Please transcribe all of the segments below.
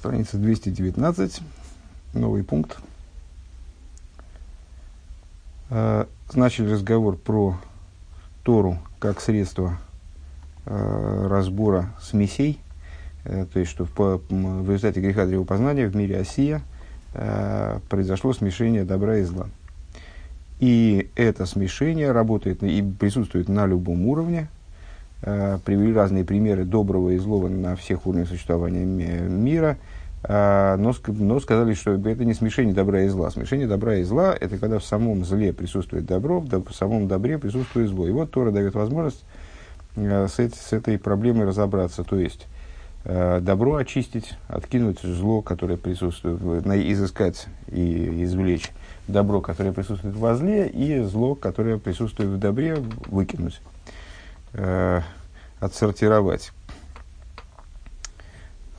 Страница 219, новый пункт. Э, начали разговор про Тору как средство э, разбора смесей, э, то есть, что в, в результате греха древопознания в мире Осия произошло смешение добра и зла. И это смешение работает и присутствует на любом уровне. Привели разные примеры доброго и злого на всех уровнях существования мира – а, но, но сказали, что это не смешение добра и зла. Смешение добра и зла – это когда в самом зле присутствует добро, в самом добре присутствует зло. И вот Тора дает возможность э, с, с этой проблемой разобраться. То есть, э, добро очистить, откинуть зло, которое присутствует, изыскать и извлечь добро, которое присутствует во зле, и зло, которое присутствует в добре, выкинуть, э, отсортировать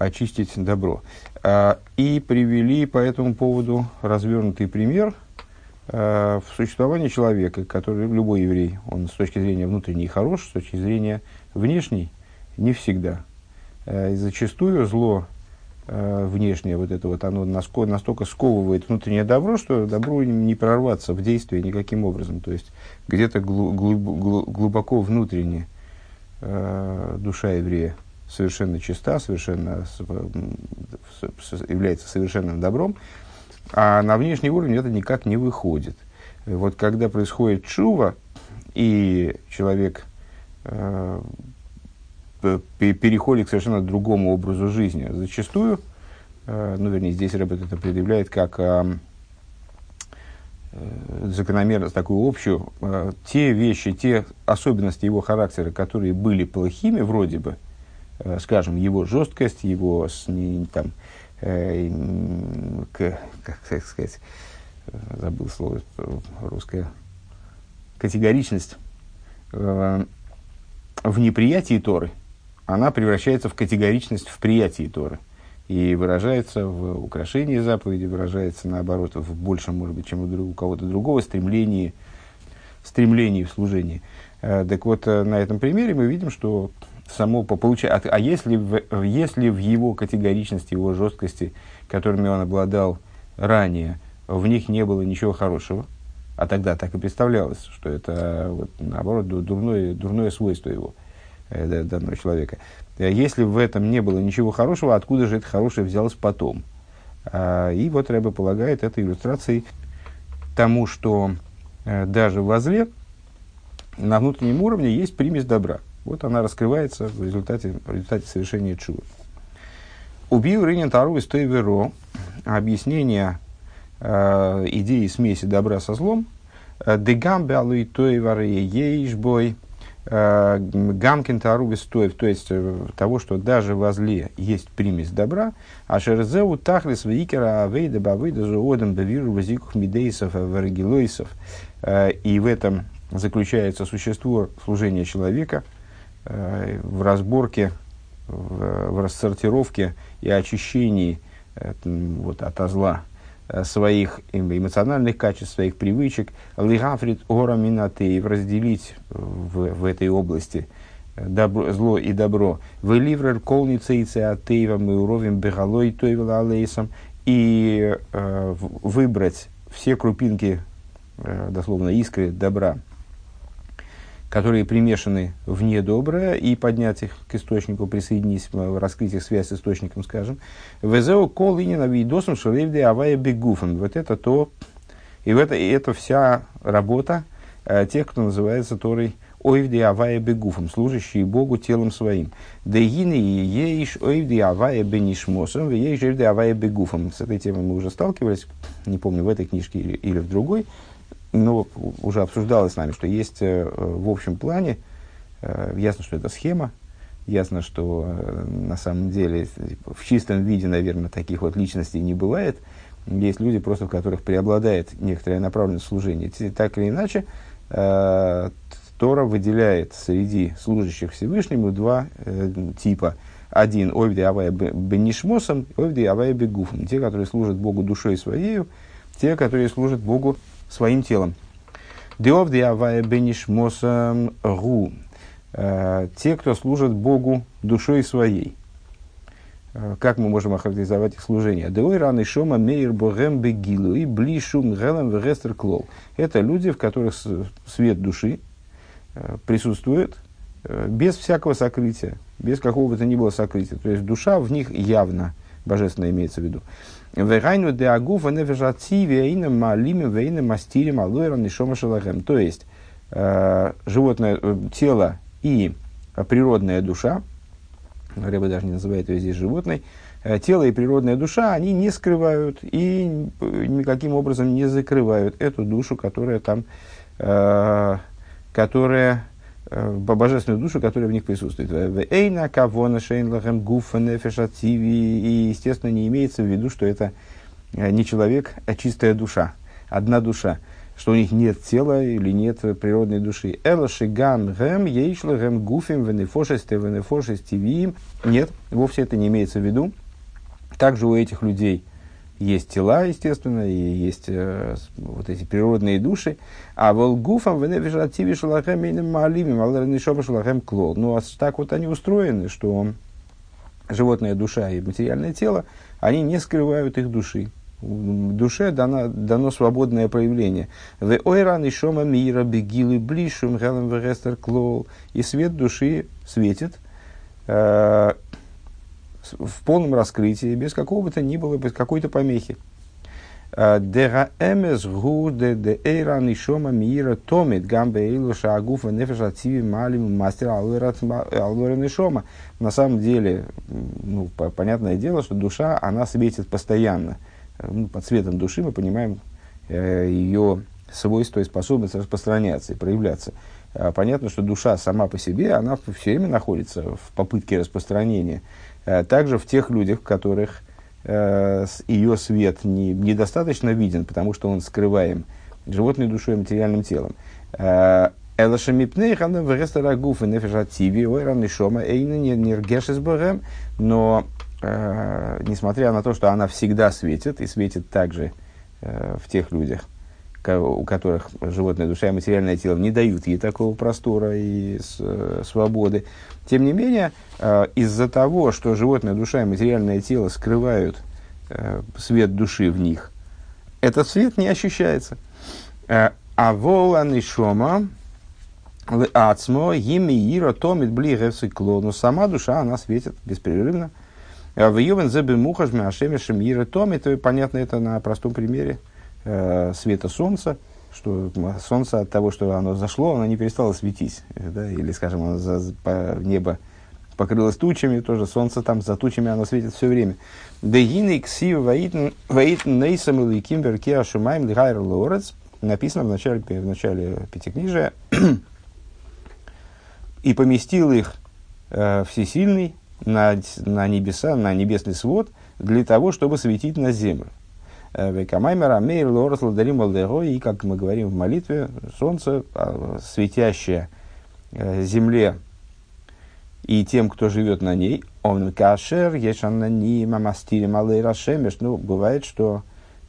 очистить добро. А, и привели по этому поводу развернутый пример а, в существовании человека, который, любой еврей, он с точки зрения внутренней хорош, с точки зрения внешней не всегда. А, и зачастую зло внешнее, вот это вот, оно настолько сковывает внутреннее добро, что добро не прорваться в действие никаким образом. То есть где-то глубоко внутренне душа еврея совершенно чиста, совершенно является совершенным добром, а на внешний уровень это никак не выходит. Вот когда происходит чува, и человек э, переходит к совершенно другому образу жизни, зачастую, э, ну, вернее, здесь Рэббет это предъявляет как э, закономерность такую общую, те вещи, те особенности его характера, которые были плохими вроде бы, скажем, его жесткость, его там, как, как сказать, забыл слово русское, категоричность в неприятии Торы, она превращается в категоричность в приятии Торы. И выражается в украшении заповеди, выражается, наоборот, в большем, может быть, чем у, у кого-то другого стремлении, стремлении в служении. Э, так вот, э, на этом примере мы видим, что само по получа... а, а если, в, если в его категоричности, его жесткости, которыми он обладал ранее, в них не было ничего хорошего, а тогда так и представлялось, что это вот, наоборот дурное, дурное свойство его, данного человека. Если в этом не было ничего хорошего, откуда же это хорошее взялось потом? А, и вот Рэбе полагает это иллюстрацией тому, что э, даже в зле на внутреннем уровне есть примесь добра – вот она раскрывается в результате, в результате совершения чува. Убил Ринин Тару из той веро объяснение э, идеи смеси добра со злом. Э, Дегам бялуй той варые ейшбой э, гамкин тару стоев, то есть э, того, что даже во зле есть примесь добра, а шерзеу тахлис вейкера авейда бавейда зуодам бавиру вазикух мидейсов варгилойсов. И в этом заключается существо служения человека – Э, в разборке, в, рассортировке и очищении э, вот, от зла э, своих эмоциональных качеств, своих привычек, лигафрит ора разделить в, в этой области добро, зло и добро. Выливрер колница и цеатеева мы уровень бегалой тойвела алейсом и э, выбрать все крупинки, э, дословно искры добра, которые примешаны в недоброе, и поднять их к источнику, присоединить, раскрыть их связь с источником, скажем. Везео кол инина видосом шалевде авая бегуфан. Вот это то, и, это, и это вся работа э, тех, кто называется Торой ойвди авая бегуфом, служащие Богу телом своим. Дегины и еиш ойвди авая бенишмосом, еиш ойвди авая бегуфом. С этой темой мы уже сталкивались, не помню, в этой книжке или, или в другой ну, уже обсуждалось с нами, что есть э, в общем плане, э, ясно, что это схема, ясно, что э, на самом деле в чистом виде, наверное, таких вот личностей не бывает. Есть люди, просто в которых преобладает некоторое направленность служения. Так или иначе, Тора выделяет среди служащих Всевышнему два типа. Один – ойвди авая бенишмосом, ойвди авая бегуфом. Те, которые служат Богу душой своей, те, которые служат Богу своим телом. Диов диавая бенишмосам гу. Э, те, кто служат Богу душой своей. Э, как мы можем охарактеризовать их служение? Деой раны шома мейр богем бегилу и блишум гелем вегестер клол. Это люди, в которых свет души э, присутствует без всякого сокрытия, без какого бы то ни было сокрытия. То есть душа в них явно, божественно имеется в виду. Вегайну де агуфа нефежати вейна малими вейна мастирим алуэра нишома шалахем. То есть, животное тело и природная душа, Рэба даже не называет ее здесь животной, э, тело и природная душа, они не скрывают и никаким образом не закрывают эту душу, которая там, э, которая, э, божественную душу, которая в них присутствует. Эйна кавона шейнлахем гуфа и, естественно, не имеется в виду, что это э, не человек, а чистая душа, одна душа что у них нет тела или нет природной души. Эла шигам гэм ейшла гэм гуфим венефошесте венефошестивиим. Нет, вовсе это не имеется в виду. Также у этих людей есть тела, естественно, и есть э, вот эти природные души. А волгуфам венефешативи шалахем инем малимим, аларнишоба шалахем клол. Ну, а так вот они устроены, что животная душа и материальное тело, они не скрывают их души душе дано, дано свободное проявление. В ойран и шома мира бегилы блишум гелем вегестер клол. И свет души светит э, в полном раскрытии, без какого бы то ни было, без какой-то помехи. Э, Дера эмес гу де де эйран и шома мира томит гамбе эйлу шагуфа нефеш ациви малим мастер алворен и шома. На самом деле, ну, понятное дело, что душа, она светит постоянно – ну, под цветом души мы понимаем э, ее свойство и способность распространяться и проявляться. А понятно, что душа сама по себе, она все время находится в попытке распространения. А также в тех людях, в которых э, ее свет не, недостаточно виден, потому что он скрываем животной душой и материальным телом. А, Элашамипнейх, она в ресторагуф и нефешативи, ой, раны шома, эйна нергешес но э, несмотря на то, что она всегда светит, и светит также э, в тех людях, у которых животная душа и материальное тело не дают ей такого простора и э, свободы, тем не менее, э, из-за того, что животная душа и материальное тело скрывают э, свет души в них, этот свет не ощущается. А волан и шома, ацмо, ими ира томит бли но сама душа, она светит беспрерывно, в Ювен зебе мухаш мяшемешем мира томи, то понятно это на простом примере э, света солнца, что солнце от того, что оно зашло, оно не перестало светить, да, или, скажем, оно за, по, небо покрылось тучами, тоже солнце там за тучами, оно светит все время. Дегины кси ваитн нейсам или кимбер киа шумаем лихайр лорец, написано в начале, в начале Пятикнижия, и поместил их э, всесильный на, на небеса, на небесный свод, для того, чтобы светить на землю. Э, Векамаймера мейр лорас ладарим и, как мы говорим в молитве, солнце, а, светящее э, земле и тем, кто живет на ней, он кашер, ешанани мамастири малый рашемеш. Ну, бывает, что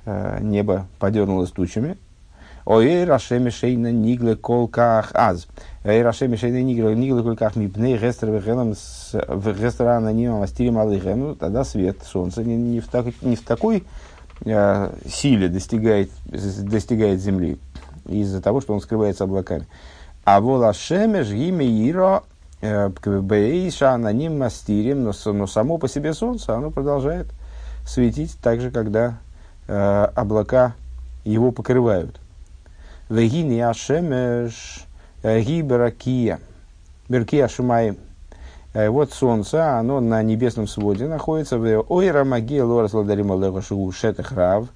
э, небо подернулось тучами, Ой, Рашеми Шейна Нигле Колках Аз. Эй, Рашеми Шейна Нигле Нигле Колках Мипней Гестер Вехелам Гестера Анонимом Астирим Алыхем. Ну, тогда свет солнца не, не, в, так, не в такой э, силе достигает, достигает земли из-за того, что он скрывается облаками. А вола шемеш гиме иро бейша аноним мастирим, но, само по себе солнце, оно продолжает светить так же, когда э, облака его покрывают. Вегини Ашемеш Гиберакия. Беркия Шумай. Вот солнце, оно на небесном своде находится Ойра Магия Лорас Ладарима Легошигу Шетахрав,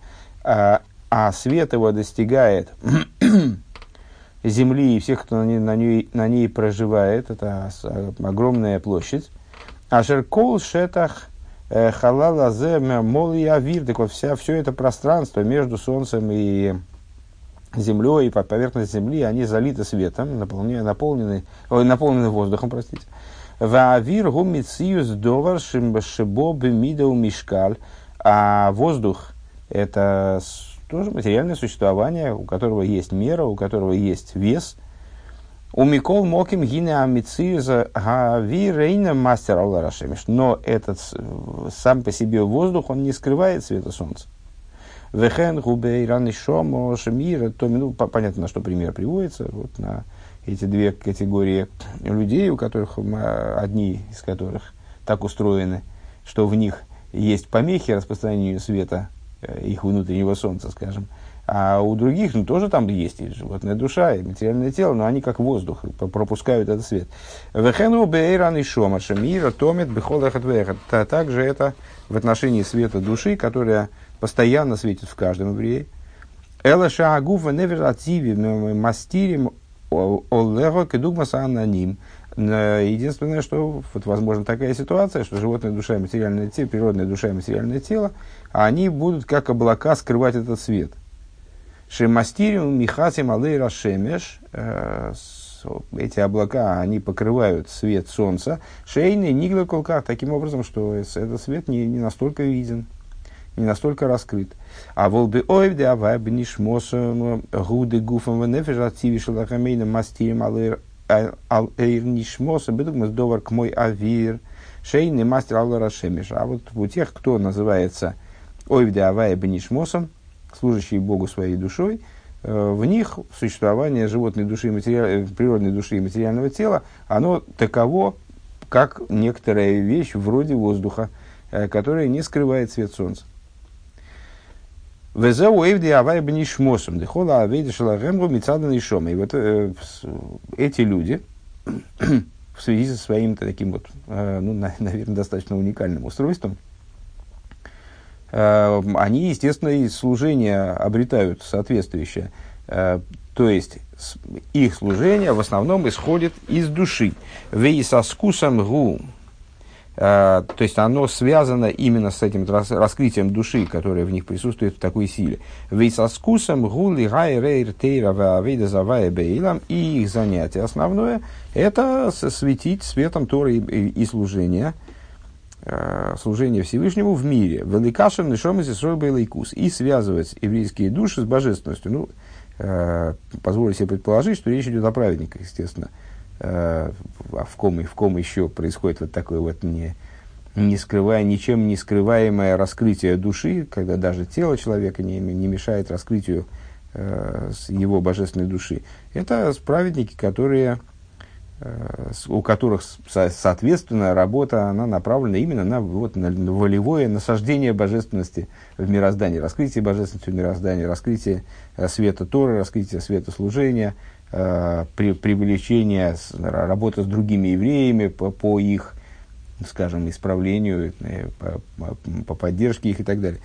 а свет его достигает земли и всех, кто на ней, на, ней, на ней проживает, это огромная площадь. А Шеркол Шетах Халала Зе Мол и Авир, так вот вся, все это пространство между Солнцем и землей и поверхность земли, они залиты светом, наполнены, наполнены, ой, наполнены воздухом, простите. Ваавир гумициюс довар шибо бемидау мишкаль. А воздух – это тоже материальное существование, у которого есть мера, у которого есть вес. У Микол Моким гине амициза гавирейна мастер Алларашемиш. Но этот сам по себе воздух, он не скрывает света солнца. Вехен губей раны шомо шемира. То, ну, понятно, на что пример приводится. Вот на эти две категории людей, у которых одни из которых так устроены, что в них есть помехи распространению света э, их внутреннего солнца, скажем, а у других ну, тоже там есть и животная душа, и материальное тело, но они как воздух пропускают этот свет. Вехену бейран и шома шамира томит бихол эхат Также это в отношении света души, которая постоянно светит в каждом еврее. Эла шаагуфа неверативи мастирим олего кедугмаса аноним. Единственное, что вот, возможно такая ситуация, что животная душа и материальное тело, природная душа и материальное тело, они будут как облака скрывать этот свет – Шемастириум Михасим Алей Рашемеш, э, эти облака, они покрывают свет солнца. Шейный Нигла Колках, таким образом, что этот свет не, не настолько виден, не настолько раскрыт. А волбы ойвде авай бнишмосом гуды гуфом венефеш ациви шалахамейна мастирим алэр эйр нишмоса бедугмас довар к мой авир шейный мастер алла рашемеш. А вот у тех, кто называется ойвде авай бнишмосом, служащие Богу своей душой, в них существование животной души, материаль, э, природной души и материального тела, оно таково, как некоторая вещь вроде воздуха, которая не скрывает свет солнца. Везеу эвди авай бнишмосом, дехола авейди шалагемру мицадан и шома. И вот э, эти люди, в связи со своим таким вот, э, ну, на, наверное, достаточно уникальным устройством, Э, они, естественно, и служение обретают соответствующее. Э, то есть, их служение в основном исходит из души. Вейсаскусам гу. Э, то есть, оно связано именно с этим раскрытием души, которое в них присутствует в такой силе. Вейсаскусам гу лигай рейр тейра бейлам. И их занятие основное – это светить светом Торы и служения – Э, служение Всевышнему в мире. Великашем нишом из Лейкус. И связывать еврейские души с божественностью. Ну, э, позволю себе предположить, что речь идет о праведниках, естественно. Э, а в ком, в ком еще происходит вот такое вот не, не скрывая, ничем не скрываемое раскрытие души, когда даже тело человека не, не мешает раскрытию э, его божественной души. Это праведники, которые Э, у которых, соответственно, работа она направлена именно на, вот, на волевое насаждение божественности в мироздании, раскрытие божественности в мироздании, раскрытие э, света Торы, раскрытие света служения, при, привлечение, работы с другими евреями по, по их, скажем, исправлению, по, по, по поддержке их и так далее.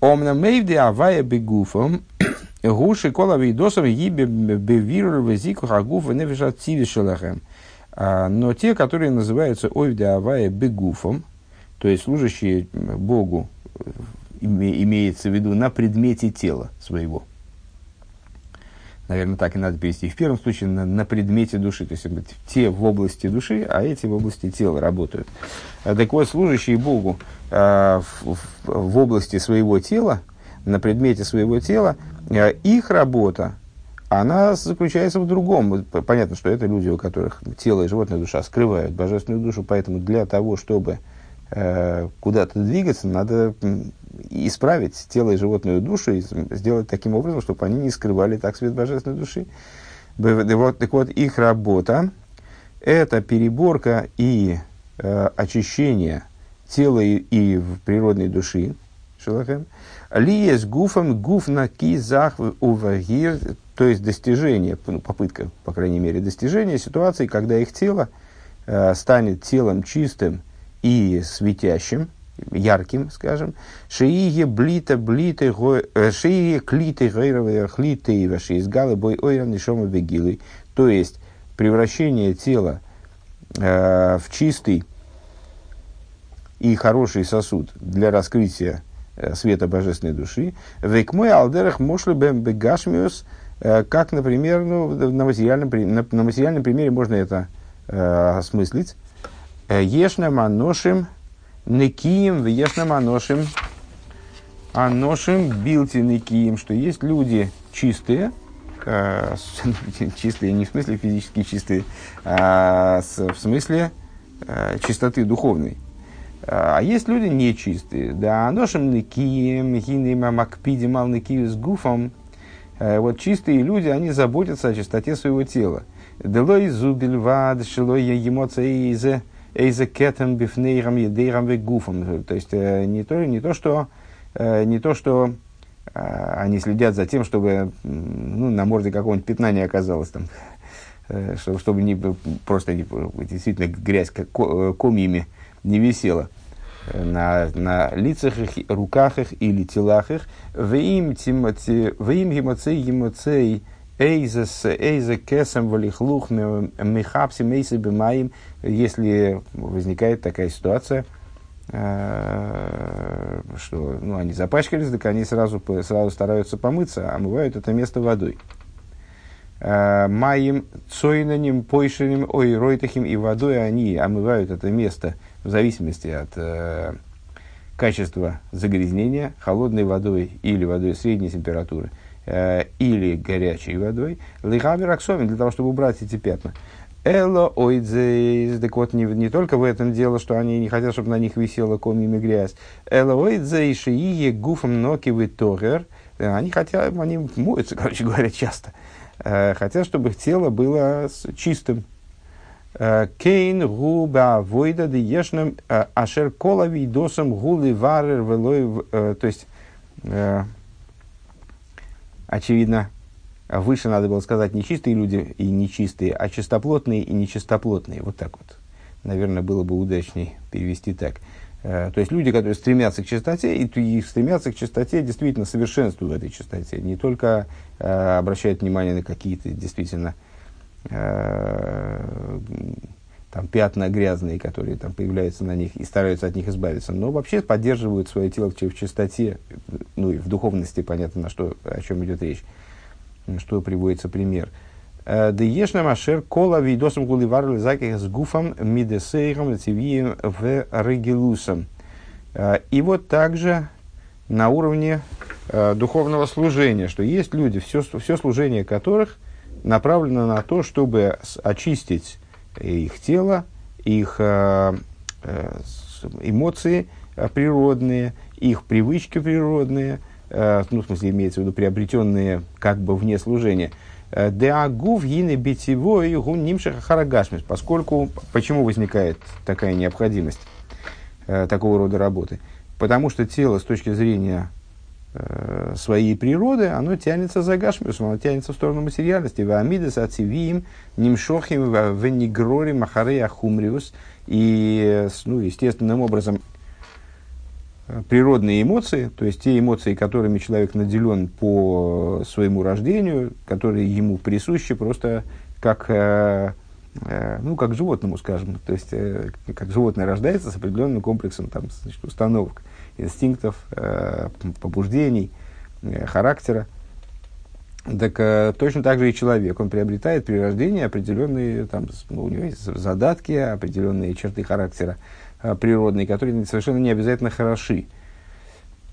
Омна мейвде авая бегуфом Гуши кола вейдосов гибе бевиру везику хагуф нефиша цивишелахем. А, но те, которые называются ойвде авая бегуфом, то есть служащие Богу, имеется в виду на предмете тела своего. Наверное, так и надо перевести. В первом случае на, на предмете души. То есть те в области души, а эти в области тела работают. А, так вот, служащие Богу э, в, в области своего тела, на предмете своего тела, Э, их работа, она заключается в другом. Понятно, что это люди, у которых тело и животная душа скрывают божественную душу, поэтому для того, чтобы э, куда-то двигаться, надо исправить тело и животную душу и сделать таким образом, чтобы они не скрывали так свет божественной души. Вот, так вот, их работа – это переборка и э, очищение тела и, и природной души, с гуфом гуф на кизах увагир, то есть достижение, ну, попытка, по крайней мере, достижения ситуации, когда их тело э, станет телом чистым и светящим, ярким, скажем, шиие блита блиты э, шиие клиты гайровые хлиты ваши из галы бой ойран нишома бегилы, то есть превращение тела э, в чистый и хороший сосуд для раскрытия Э, света божественной души. Вейкмой алдерах мошли бэм бегашмиус, э, как, например, ну, на, материальном, на, на материальном примере можно это э, осмыслить. Э, ешна маношим некием, ешна маношим аношим билти некием, что есть люди чистые, э, чистые не в смысле физически чистые, а в смысле э, чистоты духовной. А есть люди нечистые. Да, ношем никием, хиним, макпидим, ал с гуфом. Вот чистые люди, они заботятся о чистоте своего тела. Делой зубиль вад, шилой эмоции эйзе кетем бифнейрам едейрам гуфом. То есть не то, не то, что, не то, что они следят за тем, чтобы ну, на морде какого-нибудь пятна не оказалось там, чтобы, чтобы не, просто не, действительно грязь как комьями не висела на, на лицах их, руках их или телах их. В им гемоцей гемоцей эйзес эйзе кесам валихлух михапси мейсы бимаим. Если возникает такая ситуация, э, что ну, они запачкались, так они сразу, сразу стараются помыться, а омывают это место водой. Э, Маем цойнаним, пойшенем, ой, ройтахим и водой они омывают это место – в зависимости от э, качества загрязнения холодной водой или водой средней температуры или горячей водой, лихамер аксовин, для того, чтобы убрать эти пятна. Эло ойдзейз, так вот не, не только в этом дело, что они не хотят, чтобы на них висела комьями грязь. Эло ойдзей шиие гуфом ноки тогер, э, они хотят, они моются, короче говоря, часто. Э, хотят, чтобы их тело было чистым, Кейн губа войда де ашер колави досам гули варер велой. То есть, очевидно, выше надо было сказать нечистые люди и нечистые, а чистоплотные и нечистоплотные. Вот так вот. Наверное, было бы удачней перевести так. То есть люди, которые стремятся к чистоте, и, и стремятся к чистоте действительно совершенству в этой чистоте. Не только э, обращают внимание на какие-то действительно Э, там, пятна грязные, которые там появляются на них, и стараются от них избавиться, но вообще поддерживают свое тело в, чистоте, ну и в духовности, понятно, на что, о чем идет речь, что приводится пример. Э, да ешна машер кола видосом гуливар лизаких с гуфом мидесейром цивием в регилусом. Э, и вот также на уровне духовного служения, что есть люди, все, все служение которых – направлена на то, чтобы очистить их тело, их э, э, эмоции э, природные, их привычки природные, ну, в смысле, имеется в виду приобретенные как бы вне служения. Деагув гины битевой гун нимших харагашмис. Поскольку, почему возникает такая необходимость такого рода работы? Потому что тело с точки зрения Э, своей природы, оно тянется за гашмиусом, оно тянется в сторону материальности. Ваамидес ацивиим, нимшохим, венигрори, махаре, ахумриус. И, ну, естественным образом, э, природные эмоции, то есть те эмоции, которыми человек наделен по своему рождению, которые ему присущи просто как, э, ну, как животному, скажем. То есть, э, как животное рождается с определенным комплексом там, значит, установок инстинктов, э, побуждений, э, характера. Так э, точно так же и человек. Он приобретает при рождении определенные, там, ну, у него есть задатки, определенные черты характера природные, которые совершенно не обязательно хороши.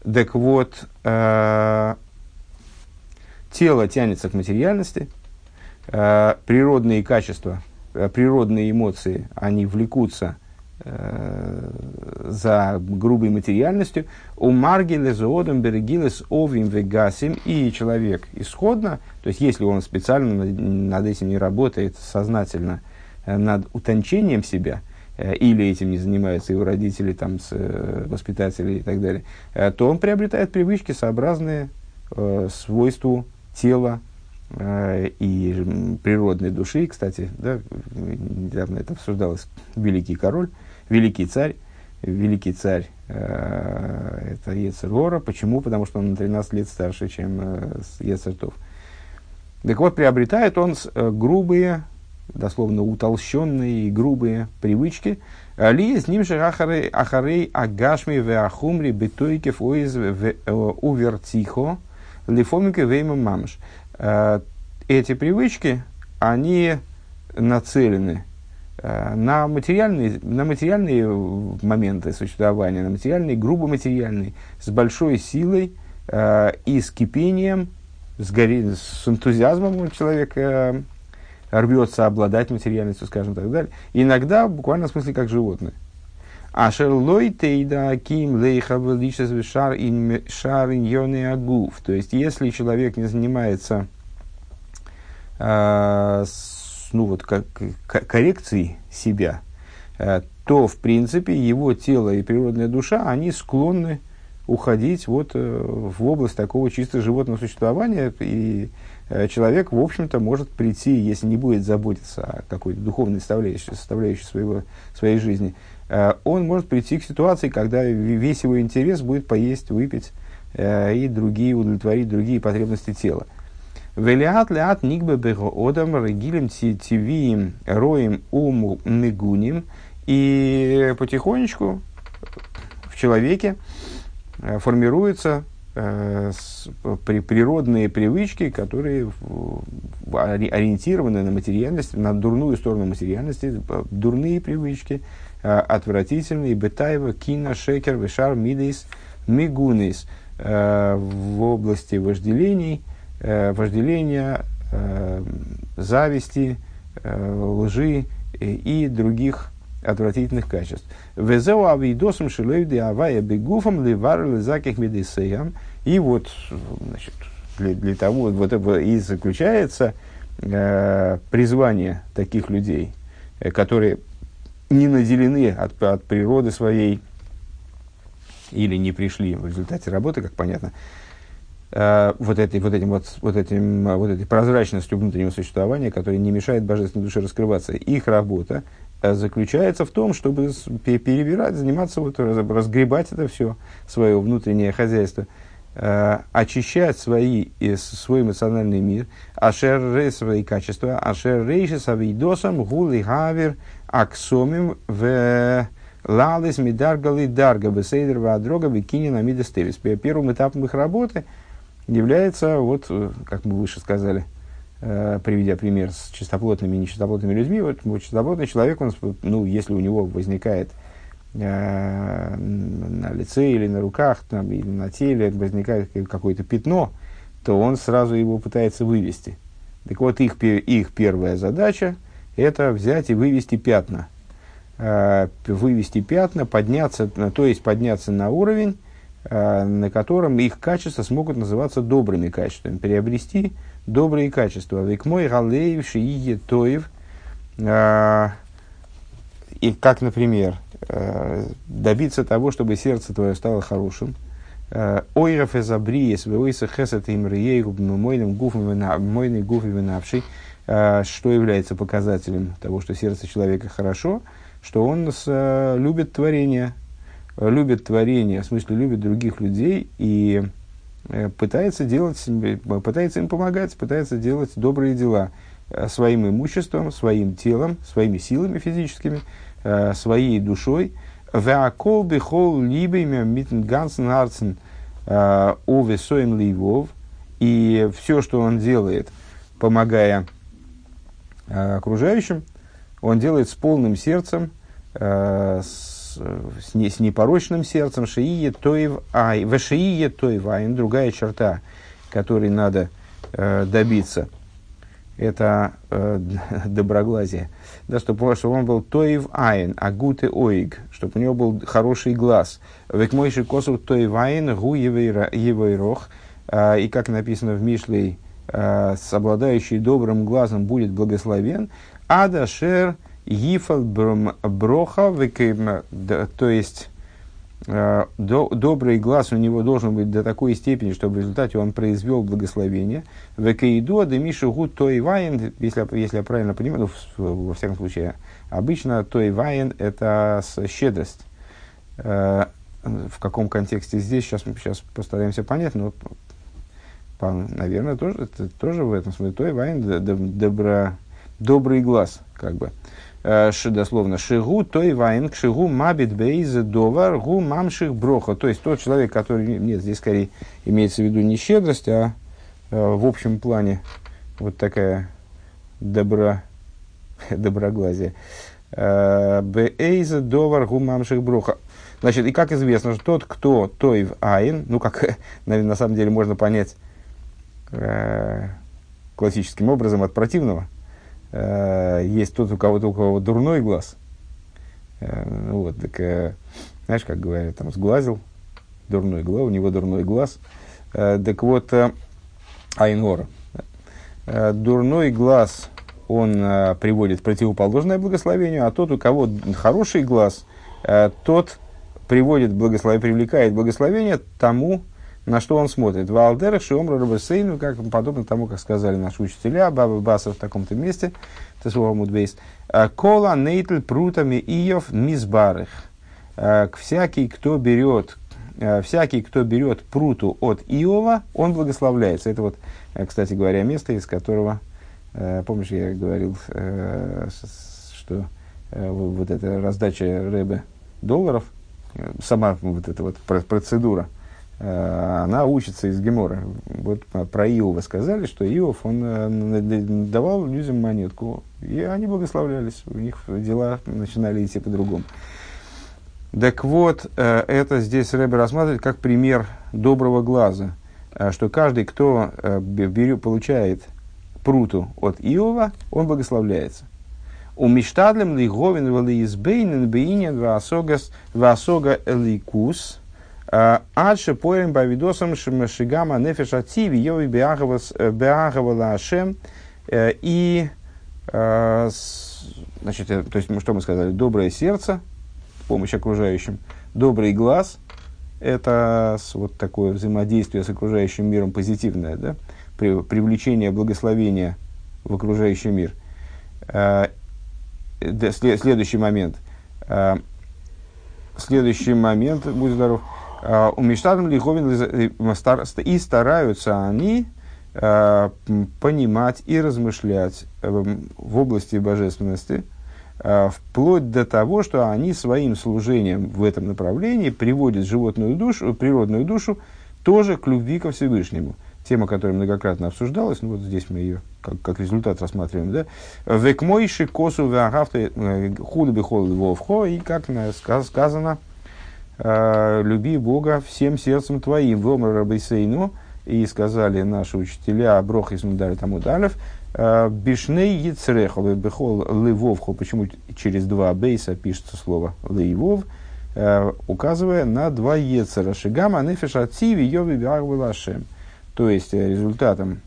Так вот, э, тело тянется к материальности, э, природные качества, э, природные эмоции, они влекутся Э, за грубой материальностью, у маргиле зоодом берегилес овим вегасим, и человек исходно, то есть если он специально над этим не работает сознательно, э, над утончением себя, э, или этим не занимаются его родители, там, с, воспитатели и так далее, то он приобретает привычки, сообразные э, свойству тела, и природной души, кстати, да, недавно это обсуждалось, великий король, великий царь, великий царь э, это Ецергора. Почему? Потому что он на 13 лет старше, чем э, Ецертов. Так вот, приобретает он э, грубые, дословно утолщенные и грубые привычки. Ли с ним же ахарей агашми в ахумри бетойкев э, увертихо лифомике вейма мамш. Э, эти привычки, они нацелены Э, на материальные, на материальные моменты существования, на материальные, грубо материальные, с большой силой э, и с кипением с, гори, с энтузиазмом человек э, рвется обладать материальностью, скажем так далее. иногда буквально в смысле как животное. Ашер лой тейда ким лейха шар ин шар агуф. То есть, если человек не занимается э, с, ну, вот, как, коррекцией себя, э, то, в принципе, его тело и природная душа, они склонны уходить вот э, в область такого чисто животного существования, и э, человек, в общем-то, может прийти, если не будет заботиться о какой-то духовной составляющей, составляющей своего, своей жизни, он может прийти к ситуации, когда весь его интерес будет поесть, выпить и другие, удовлетворить другие потребности тела. Велиат леат нигбе бего одам регилем тивиим роем уму мигуним. И потихонечку в человеке Э, формируются э, при, природные привычки, которые ориентированы на материальность, на дурную сторону материальности, дурные привычки, э, отвратительные, бетаева, кина, шекер, вишар, мидейс, мигунейс в области вожделений, вожделения, зависти, лжи и других отвратительных качеств. Везеу авидосом шилевди авая бегуфом ливар лизаких. И вот, значит, для, для того, вот это и заключается э, призвание таких людей, э, которые не наделены от, от природы своей или не пришли в результате работы, как понятно, э, вот, этой, вот, этим, вот, вот, этим, вот этой прозрачностью внутреннего существования, которая не мешает божественной душе раскрываться. Их работа Э, заключается в том, чтобы перебирать, заниматься, вот, разгребать это все, свое внутреннее хозяйство, э, очищать свои, свой эмоциональный мир, ашер свои качества, ашер рейши савидосам гули гавер аксомим в лалис мидаргали дарга бесейдер вадрога бикини на мидестевис. Первым этапом их работы является, вот, э, как мы выше сказали, э, приведя пример с чистоплотными и нечистоплотными людьми, вот чистоплотный человек, он, ну, если у него возникает э, на лице или на руках, там, или на теле возникает какое-то пятно, то он сразу его пытается вывести. Так вот, их, их первая задача – это взять и вывести пятна. Э, вывести пятна, подняться, то есть подняться на уровень, э, на котором их качества смогут называться добрыми качествами, приобрести добрые качества. Век мой галеев шиие тоев. И как, например, добиться того, чтобы сердце твое стало хорошим. Ойров из абриес, веойса хесет им риейгу, мойным мойный гуф и что является показателем того, что сердце человека хорошо, что он с, любит творение, любит творение, в смысле любит других людей и Э, пытается, делать, пытается им помогать, пытается делать добрые дела э, своим имуществом, своим телом, своими силами физическими, э, своей душой. Веакол бихол либеймя митн гансен арцен овесоем ливов. И все, что он делает, помогая окружающим, он делает с полным сердцем, с с, не, с непорочным сердцем, шиие тоев ай, в шиие тоев айн, другая черта, которой надо э, добиться, это э, доброглазие. Да, чтобы, чтобы он был тоев айн, а гуте оиг, чтобы у него был хороший глаз. Век мойши косу тоев айн, гу евейрох, э, и как написано в Мишлей, э, с обладающий добрым глазом будет благословен, адашер Гифал броха, то есть э, добрый глаз у него должен быть до такой степени, чтобы в результате он произвел благословение. Векаиду адемишу гу той вайн, если, если я правильно понимаю, ну, во всяком случае, обычно той вайн это щедрость. Э, в каком контексте здесь, сейчас, сейчас постараемся понять, но, наверное, тоже, это, тоже в этом смысле. Той вайн, добро, добрый глаз, как бы. Э, дословно, шигу той вайн, шигу мабит бейз довар, гу мамших броха. То есть тот человек, который, нет, здесь скорее имеется в виду не щедрость, а э, в общем плане вот такая добро, доброглазие. Э, бейз довар, гу мамших броха. Значит, и как известно, что тот, кто той в айн, ну, как, на самом деле можно понять классическим образом от противного. Э, есть тот, у кого, у кого дурной глаз. Э, ну вот, так, э, знаешь, как говорят, там, сглазил, дурной глаз, у него дурной глаз. Э, так вот, э, Айнгора. Э, дурной глаз, он э, приводит противоположное благословению, а тот, у кого хороший глаз, э, тот приводит благословение, привлекает благословение тому, на что он смотрит. Валдерах, Шиомра, Рабасейну, как подобно тому, как сказали наши учителя, Баба Баса в таком-то месте, это слово Мудбейс. Кола нейтл прутами иов мизбарых. Всякий, кто берет всякий, кто берет пруту от Иова, он благословляется. Это вот, кстати говоря, место, из которого, помнишь, я говорил, что вот эта раздача Рэбе долларов – сама вот эта вот процедура, э, она учится из Гемора. Вот про Иова сказали, что Иов, он э, давал людям монетку, и они благословлялись, у них дела начинали идти по-другому. Так вот, э, это здесь Рэбе рассматривает как пример доброго глаза, что каждый, кто берет, получает пруту от Иова, он благословляется. У Миштадлем Лиговин Валиизбейнен Бейнин Васога Эликус Адше поем Бавидосом Шимашигама Нефеша Тиви Йови Беагавала Ашем. И значит, то есть, что мы сказали, доброе сердце, помощь окружающим, добрый глаз, это вот такое взаимодействие с окружающим миром позитивное, да, привлечение благословения в окружающий мир. Следующий момент. Э, следующий момент, будь здоров. Э, у Миштадам Лиховин э, и стараются они понимать и размышлять в области божественности, вплоть до того, что они своим служением в этом направлении приводят животную душу, природную душу тоже к любви ко Всевышнему – тема, которая многократно обсуждалась, ну вот здесь мы ее как, как результат рассматриваем, да, «Векмойши косу веагавты э, худы бихол вовхо», и как сказано, э, «Люби Бога всем сердцем твоим, вомр рабейсейну», и сказали наши учителя, Брох и Смудари Тамудалев, э, «Бишней яцрехо бихол ливовхо», почему через два бейса пишется слово «ливов», указывая на два ецера, «Шигама нефеша циви йови биагвы лашем». То есть э, результатом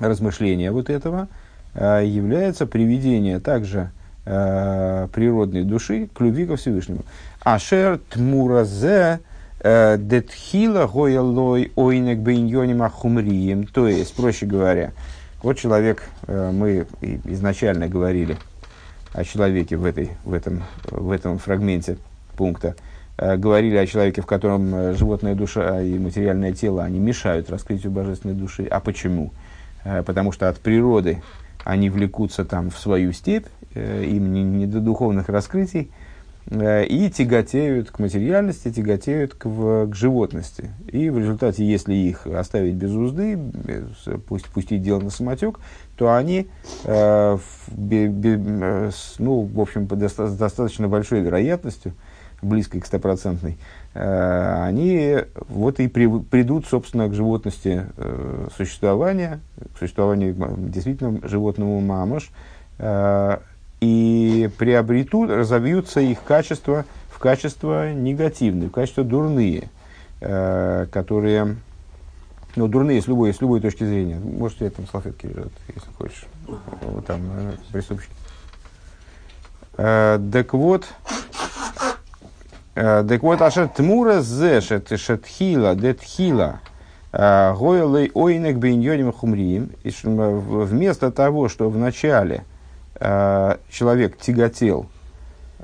размышления вот этого э, является приведение также э, природной души к любви ко Всевышнему. Ашер тмуразе детхила гоялой ойнек бейньоним ахумрием. То есть, проще говоря, вот человек, мы изначально говорили о человеке в, этой, в, этом, в этом фрагменте пункта, Э, говорили о человеке, в котором э, животная душа и материальное тело, они мешают раскрытию божественной души. А почему? Э, потому что от природы они влекутся там в свою степь, им не, до духовных раскрытий, и тяготеют к материальности, тяготеют к, в, к животности. И в результате, если их оставить без узды, пусть, пустить дело на самотек, то они, э, бе, бе, ну, в общем, с достаточно большой вероятностью, близкой к стопроцентной, э, они вот и при, придут, собственно, к животности э, существования, к существованию действительно животному мамош, э, и приобретут, разовьются их качества в качества негативные, в качества дурные, которые, ну, дурные с любой, с любой точки зрения. Может, я там салфетки лежат, если хочешь. Там, преступщики. Так вот, Э, так вот, ашер тмура зешет шетхила детхила э, гойлей ойнек бейньоним хумриим. Вместо того, что вначале э, человек тяготел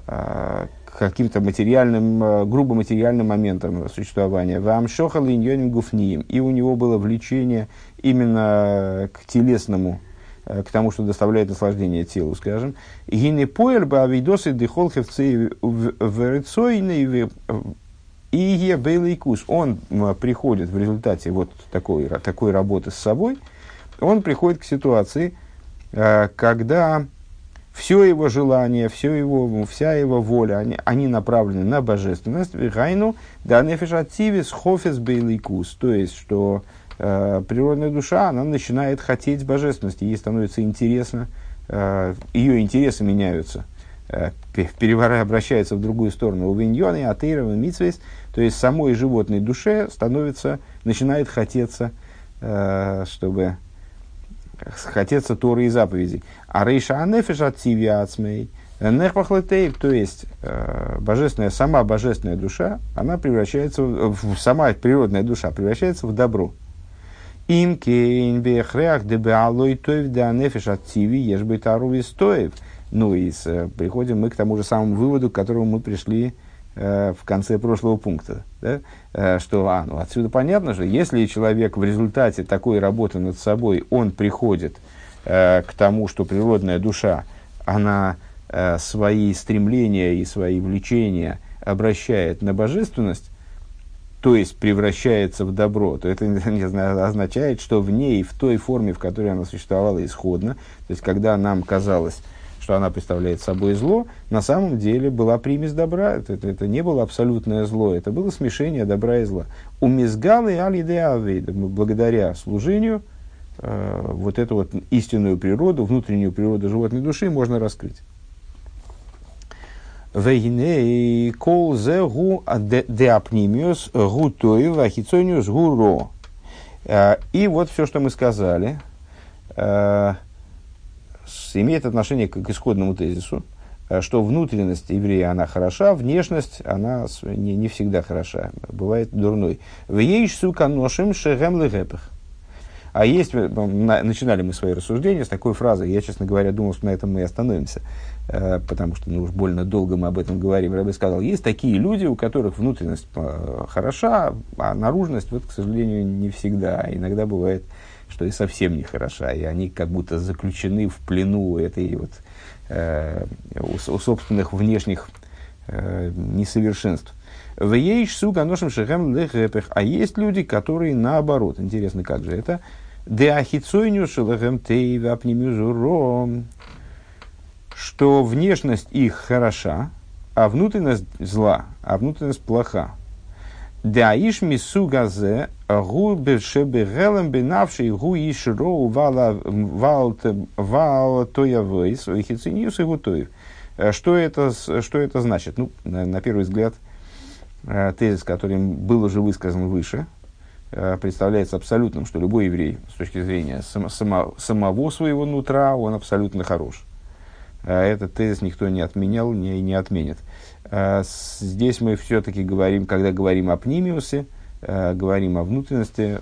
к каким-то материальным, грубо материальным моментам существования, вам шохал гуфнием, и у него было влечение именно к телесному Э, к тому, что доставляет наслаждение телу, скажем. Гине поэль ба авидосы дыхолхевцы верецойный и. Он приходит в результате вот такой, такой работы с собой, он приходит к ситуации, э, когда все его желание, все его, вся его воля, они, они направлены на божественность. Гайну да нефешативис хофес бейликус. То есть, что э, природная душа, она начинает хотеть божественности, ей становится интересно, э, ее интересы меняются, э, переворы обращаются в другую сторону. У виньоны, атеирова, митсвейс, то есть самой животной душе становится, начинает хотеться, э, чтобы хотеться Торы и заповедей. А рейша анефиш от ацмей, нехпахлетейв, то есть э, божественная, сама божественная душа, она превращается в, сама природная душа превращается в добро. Им кейн бехреах дебеалой тоев да нефиш от тиви ешбы тару стоев. Ну и с, э, приходим мы к тому же самому выводу, к которому мы пришли в конце прошлого пункта. Да? Э, что а, ну, отсюда понятно, что если человек в результате такой работы над собой, он приходит э, к тому, что природная душа, она Э, свои стремления и свои влечения обращает на божественность, то есть превращается в добро, то это не знаю, означает, что в ней, в той форме, в которой она существовала исходно, то есть когда нам казалось, что она представляет собой зло, на самом деле была примесь добра. Это, это, это не было абсолютное зло, это было смешение добра и зла. У мизгалы алидеавей, благодаря служению, э, вот эту вот истинную природу, внутреннюю природу животной души можно раскрыть. Вейне кол зе гу деапнимиус гу тоев ахицониус гу ро. А, и вот все, что мы сказали, а, имеет отношение к, исходному тезису, а, что внутренность еврея, она хороша, внешность, она не, не всегда хороша, бывает дурной. В сука ношим шегем легепах. А есть, э, начинали мы свои рассуждения с такой фразы, я, честно говоря, думал, что на этом мы и остановимся, э, потому что ну, уж больно долго мы об этом говорим. Рэбби сказал, есть такие люди, у которых внутренность э, хороша, а наружность, вот, к сожалению, не всегда. Иногда бывает, что и совсем не хороша, и они как будто заключены в плену этой вот э, у, у собственных внешних э, несовершенств. В ейш суга ношим шехем лехепех. А есть люди, которые наоборот. Интересно, как же это? Деахицойню шелехем тейва пнемюзуром, что внешность их хороша, а внутренность зла, а внутренность плоха. Даиш мису газе гу бешебегелем бенавший гу вала вал тоявейс хициньюс и гутоев. Что это, что это значит? Ну, на, на первый взгляд, э, тезис, который был уже высказан выше – Э, представляется абсолютным, что любой еврей с точки зрения само, само, самого своего нутра, он абсолютно хорош. Э, этот тезис никто не отменял, не, не отменит. Э, здесь мы все-таки говорим, когда говорим о пнимиусе, говорим о внутренности,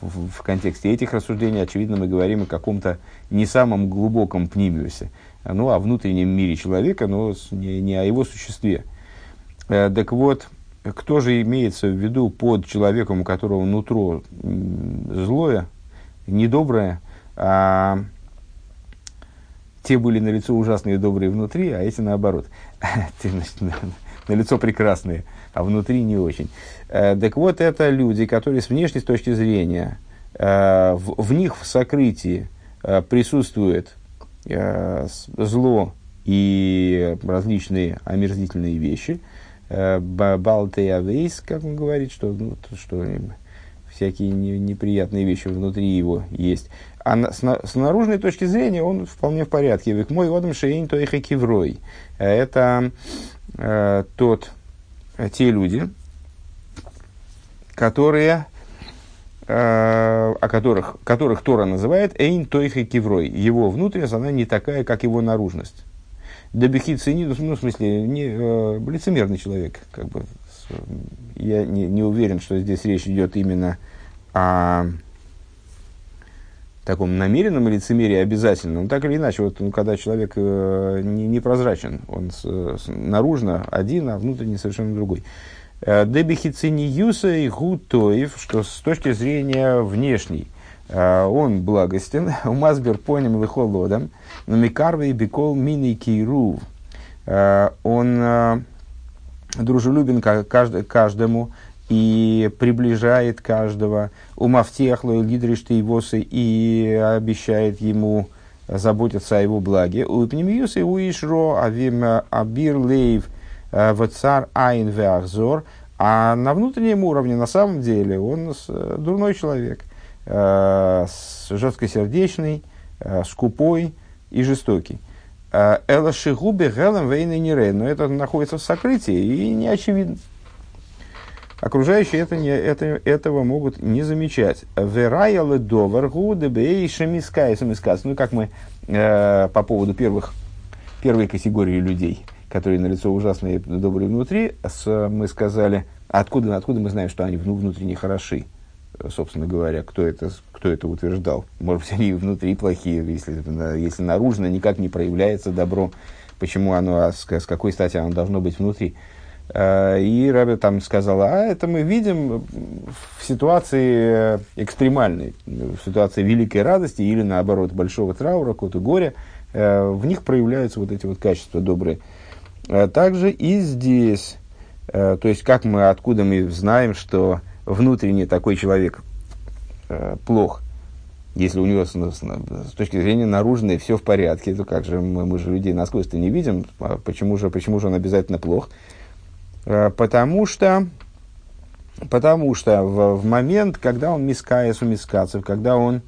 в, в контексте этих рассуждений, очевидно, мы говорим о каком-то не самом глубоком пнимиусе, ну, о внутреннем мире человека, но не, о его существе. Так вот, кто же имеется в виду под человеком, у которого нутро злое, недоброе, а те были на лицо ужасные добрые внутри, а эти наоборот. на лицо прекрасные, а внутри не очень. Э, так вот, это люди, которые с внешней точки зрения, э, в, них в сокрытии э, присутствует зло и различные омерзительные вещи – Э, Балтеявейс, как он говорит, что, ну, что всякие не, неприятные вещи внутри его есть. А на, с, на, с наружной точки зрения он вполне в порядке. Век мой одам шейн то их киврой. Это э, тот, э, те люди, которые, э, о которых, которых Тора называет Эйн Тойха Киврой. Его внутренность, она не такая, как его наружность. Дебихит цинидус, ну, в смысле, не, э, лицемерный человек. Как бы, я не, не уверен, что здесь речь идет именно о таком намеренном лицемерии обязательно. Но так или иначе, вот, ну, когда человек э, не, непрозрачен, он с, с, наружно один, а внутренне совершенно другой. Э, Дебихицини и гутоев, что с точки зрения внешней, э, он благостен, умазбер поним выхолодом, но Микарвей Бекол Мини Кейрув. Э, он э, дружелюбен каждому и приближает каждого. У Мафтехло Лидришты Ивосы и обещает ему заботиться о его благе. У Пнемиюса у Ишро Авим Абир Лейв э, Вацар Айн Веахзор. А на внутреннем уровне, на самом деле, он дурной человек – жесткосердечный, скупой и жестокий. Эла шигубе гелем вейны нирей. Но это находится в сокрытии и не очевидно. Окружающие это не, это, этого могут не замечать. Верая ледовар гудебей шамискай Ну, как мы э, по поводу первых, первой категории людей, которые на лицо ужасные и добрые внутри, с, мы сказали, откуда, откуда мы знаем, что они внутренне хороши собственно говоря, кто это, кто это утверждал. Может быть, они внутри плохие, если, если наружно никак не проявляется добро, почему оно, а с, с какой стати оно должно быть внутри. А, и Раби там сказал, а это мы видим в ситуации экстремальной, в ситуации великой радости или наоборот большого траура, какого-то горя, э, в них проявляются вот эти вот качества добрые. Также и здесь, э, то есть как мы, откуда мы знаем, что внутренне такой человек э, плох, если у него с, с, с точки зрения наружной все в порядке, то как же мы, мы же людей насквозь-то не видим, а почему же, почему же он обязательно плох? Э, потому что, потому что в, в момент, когда он мискаес у мискацев, когда он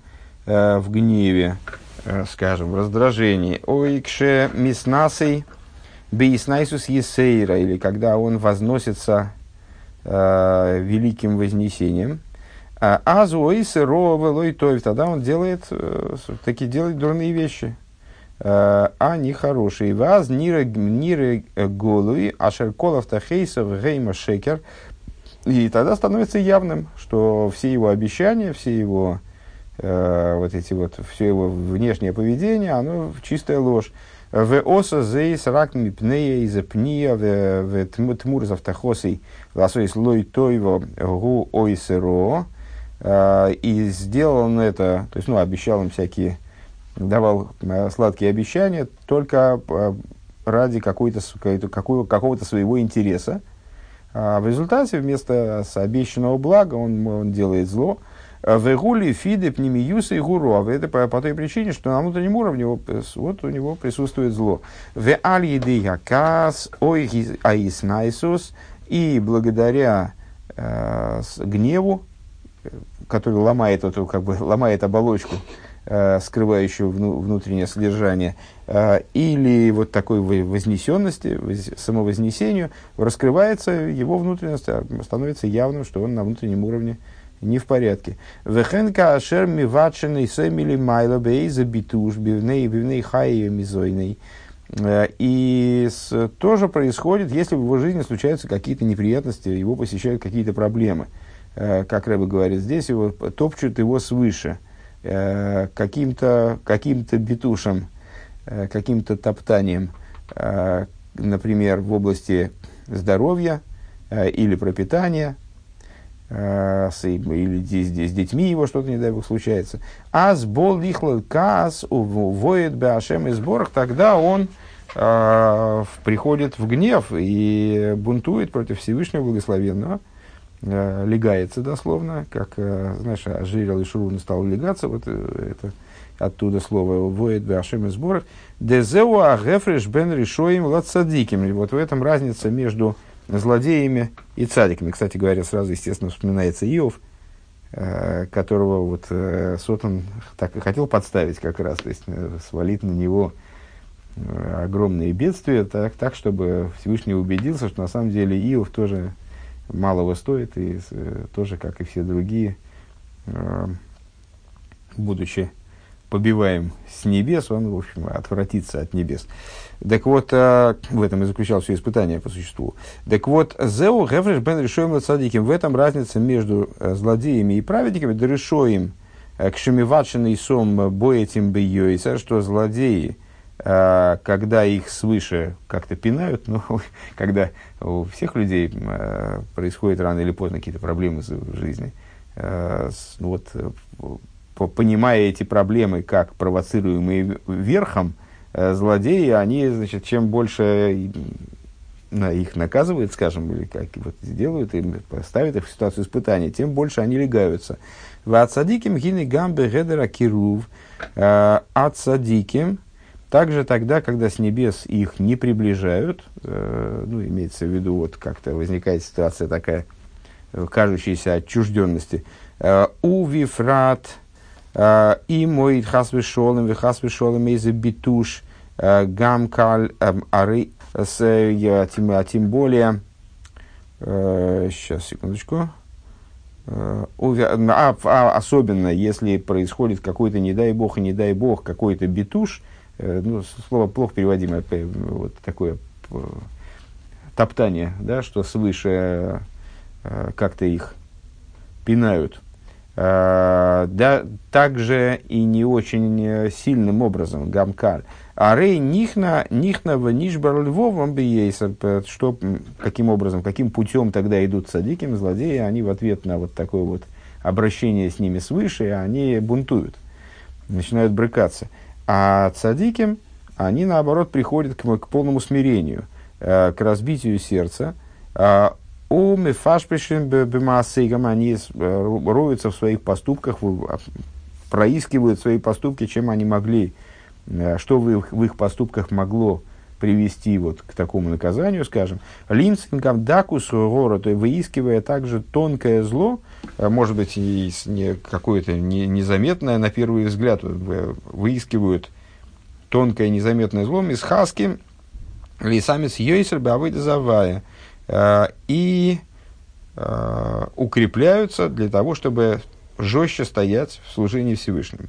э, в гневе, э, скажем, в раздражении, ойкше миснасей бейснайсус есейра, или когда он возносится э, великим вознесением. А азу и сырого тоев, тогда он делает, э, таки делает дурные вещи, э, а не хорошие. Ваз ниры ниры голуи, ашерколов тахейсов гейма шекер. И тогда становится явным, что все его обещания, все его э, вот эти вот, все его внешнее поведение, оно чистая ложь. В оса зейс рак мипнея из пния в тмур завтахосей ласоис лой тойво гу ойсеро. А, и сделал он это, то есть, ну, обещал им всякие, давал а, сладкие обещания только а, ради какого-то своего интереса. А в результате вместо обещанного блага он, он делает зло. Вегули, фиды, пнемиюса и гуру. А это по, по той причине, что на внутреннем уровне вот у него присутствует зло. Ве аль еды якас, ой аиснайсус. И благодаря э, гневу, который ломает, эту, как бы, ломает оболочку, э, скрывающую вну, внутреннее содержание, э, или вот такой вознесенности, самовознесению, раскрывается его внутренность, становится явным, что он на внутреннем уровне не в порядке. Вехенка ашер миваченый сэмили майла бейза битуш бивней бивней хайя мизойный. Э, и с, тоже происходит, если в его жизни случаются какие-то неприятности, его посещают какие-то проблемы. Как Рэбе говорит, здесь его топчут его свыше, э, каким-то каким битушем, каким-то топтанием, например, в области здоровья или пропитания, Э, с, или с, с детьми его что-то, не дай бог, случается. А с бол лихлал каас воет беашем и сборах, тогда он э, приходит в гнев и бунтует против Всевышнего Благословенного, э, легается дословно, как, э, знаешь, ожирел и Шурун стал легаться, вот э, это оттуда слово воет беашем и сборах. Дезеу агефреш бен решоим лацадиким. Вот в этом разница между злодеями и цадиками. Кстати говоря, сразу, естественно, вспоминается Иов, которого вот э, Сотан так и хотел подставить как раз, то есть свалить на него огромные бедствия, так, так, чтобы Всевышний убедился, что на самом деле Иов тоже малого стоит, и тоже, как и все другие, будучи побиваем с небес, он, в общем, отвратится от небес. Так вот, а, в этом и заключалось все испытание по существу. Так вот, Зеу Гефреш бен решоем садиким. В этом разница между э, злодеями и праведниками. Да решоем э, к шумиватшиной сом боетим бейойса, что злодеи, э, когда их свыше как-то пинают, ну, когда у всех людей происходят рано или поздно какие-то проблемы в жизни, ну, вот, понимая эти проблемы как провоцируемые верхом, злодеи, они, значит, чем больше их наказывают, скажем, или как вот делают, и ставят их в ситуацию испытания, тем больше они легаются. В отсадиким гины гамбе гедера кирув отсадиким также тогда, когда с небес их не приближают, э, ну, имеется в виду, вот как-то возникает ситуация такая, кажущейся отчужденности, У вифрат и мой хасвишолем, вихасвишолем из битуш гамкаль ары, а тем более, сейчас, секундочку, а, а, особенно если происходит какой-то, не дай бог, не дай бог, какой-то битуш, ну, слово плохо переводимое, вот такое топтание, да, что свыше э, как-то их пинают. Э, да, также и не очень э, сильным образом, гамкаль. Рей нихна, нихна в нишбар львовом что, каким образом, каким путем тогда идут садиким, злодеи, они в ответ на вот такое вот обращение с ними свыше, они бунтуют, начинают брыкаться. А цадиким, они наоборот приходят к, к полному смирению – Э, к разбитию сердца. Э, у мефашпишим бемаасейгам они э, роются в своих поступках, проискивают свои поступки, чем они могли, что в их, в их поступках могло привести вот к такому наказанию, скажем, линцингам дакусу гора, то есть выискивая также тонкое зло, может быть, какое-то не, незаметное на первый взгляд, выискивают тонкое незаметное зло, мисхаским, Лисамис Йойсер Бавыда. Э, и э, укрепляются для того, чтобы жестче стоять в служении Всевышнему.